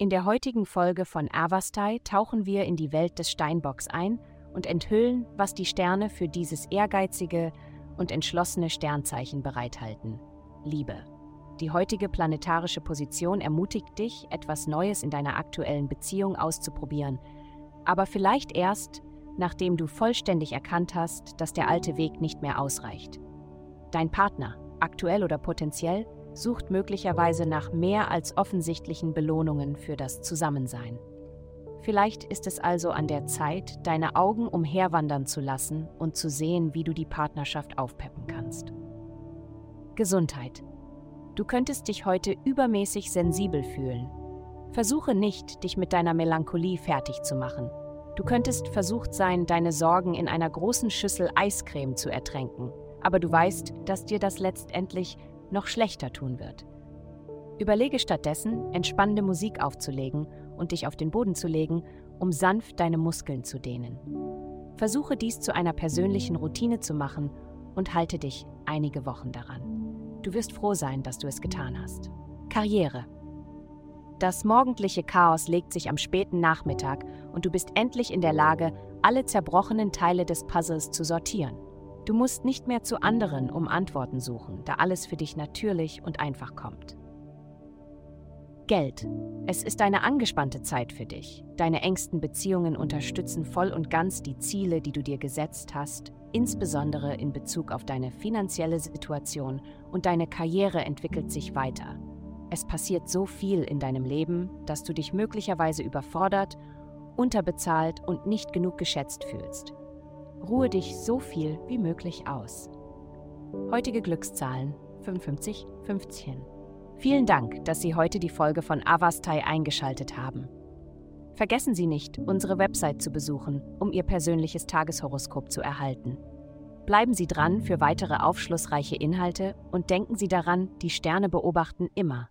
In der heutigen Folge von Avastai tauchen wir in die Welt des Steinbocks ein und enthüllen, was die Sterne für dieses ehrgeizige und entschlossene Sternzeichen bereithalten. Liebe. Die heutige planetarische Position ermutigt dich, etwas Neues in deiner aktuellen Beziehung auszuprobieren, aber vielleicht erst, nachdem du vollständig erkannt hast, dass der alte Weg nicht mehr ausreicht. Dein Partner, aktuell oder potenziell, sucht möglicherweise nach mehr als offensichtlichen Belohnungen für das Zusammensein. Vielleicht ist es also an der Zeit, deine Augen umherwandern zu lassen und zu sehen, wie du die Partnerschaft aufpeppen kannst. Gesundheit. Du könntest dich heute übermäßig sensibel fühlen. Versuche nicht, dich mit deiner Melancholie fertig zu machen. Du könntest versucht sein, deine Sorgen in einer großen Schüssel Eiscreme zu ertränken, aber du weißt, dass dir das letztendlich noch schlechter tun wird. Überlege stattdessen, entspannende Musik aufzulegen und dich auf den Boden zu legen, um sanft deine Muskeln zu dehnen. Versuche dies zu einer persönlichen Routine zu machen und halte dich einige Wochen daran. Du wirst froh sein, dass du es getan hast. Karriere. Das morgendliche Chaos legt sich am späten Nachmittag und du bist endlich in der Lage, alle zerbrochenen Teile des Puzzles zu sortieren. Du musst nicht mehr zu anderen um Antworten suchen, da alles für dich natürlich und einfach kommt. Geld. Es ist eine angespannte Zeit für dich. Deine engsten Beziehungen unterstützen voll und ganz die Ziele, die du dir gesetzt hast, insbesondere in Bezug auf deine finanzielle Situation und deine Karriere entwickelt sich weiter. Es passiert so viel in deinem Leben, dass du dich möglicherweise überfordert, unterbezahlt und nicht genug geschätzt fühlst. Ruhe dich so viel wie möglich aus. Heutige Glückszahlen 55 15. Vielen Dank, dass Sie heute die Folge von Avastai eingeschaltet haben. Vergessen Sie nicht, unsere Website zu besuchen, um Ihr persönliches Tageshoroskop zu erhalten. Bleiben Sie dran für weitere aufschlussreiche Inhalte und denken Sie daran, die Sterne beobachten immer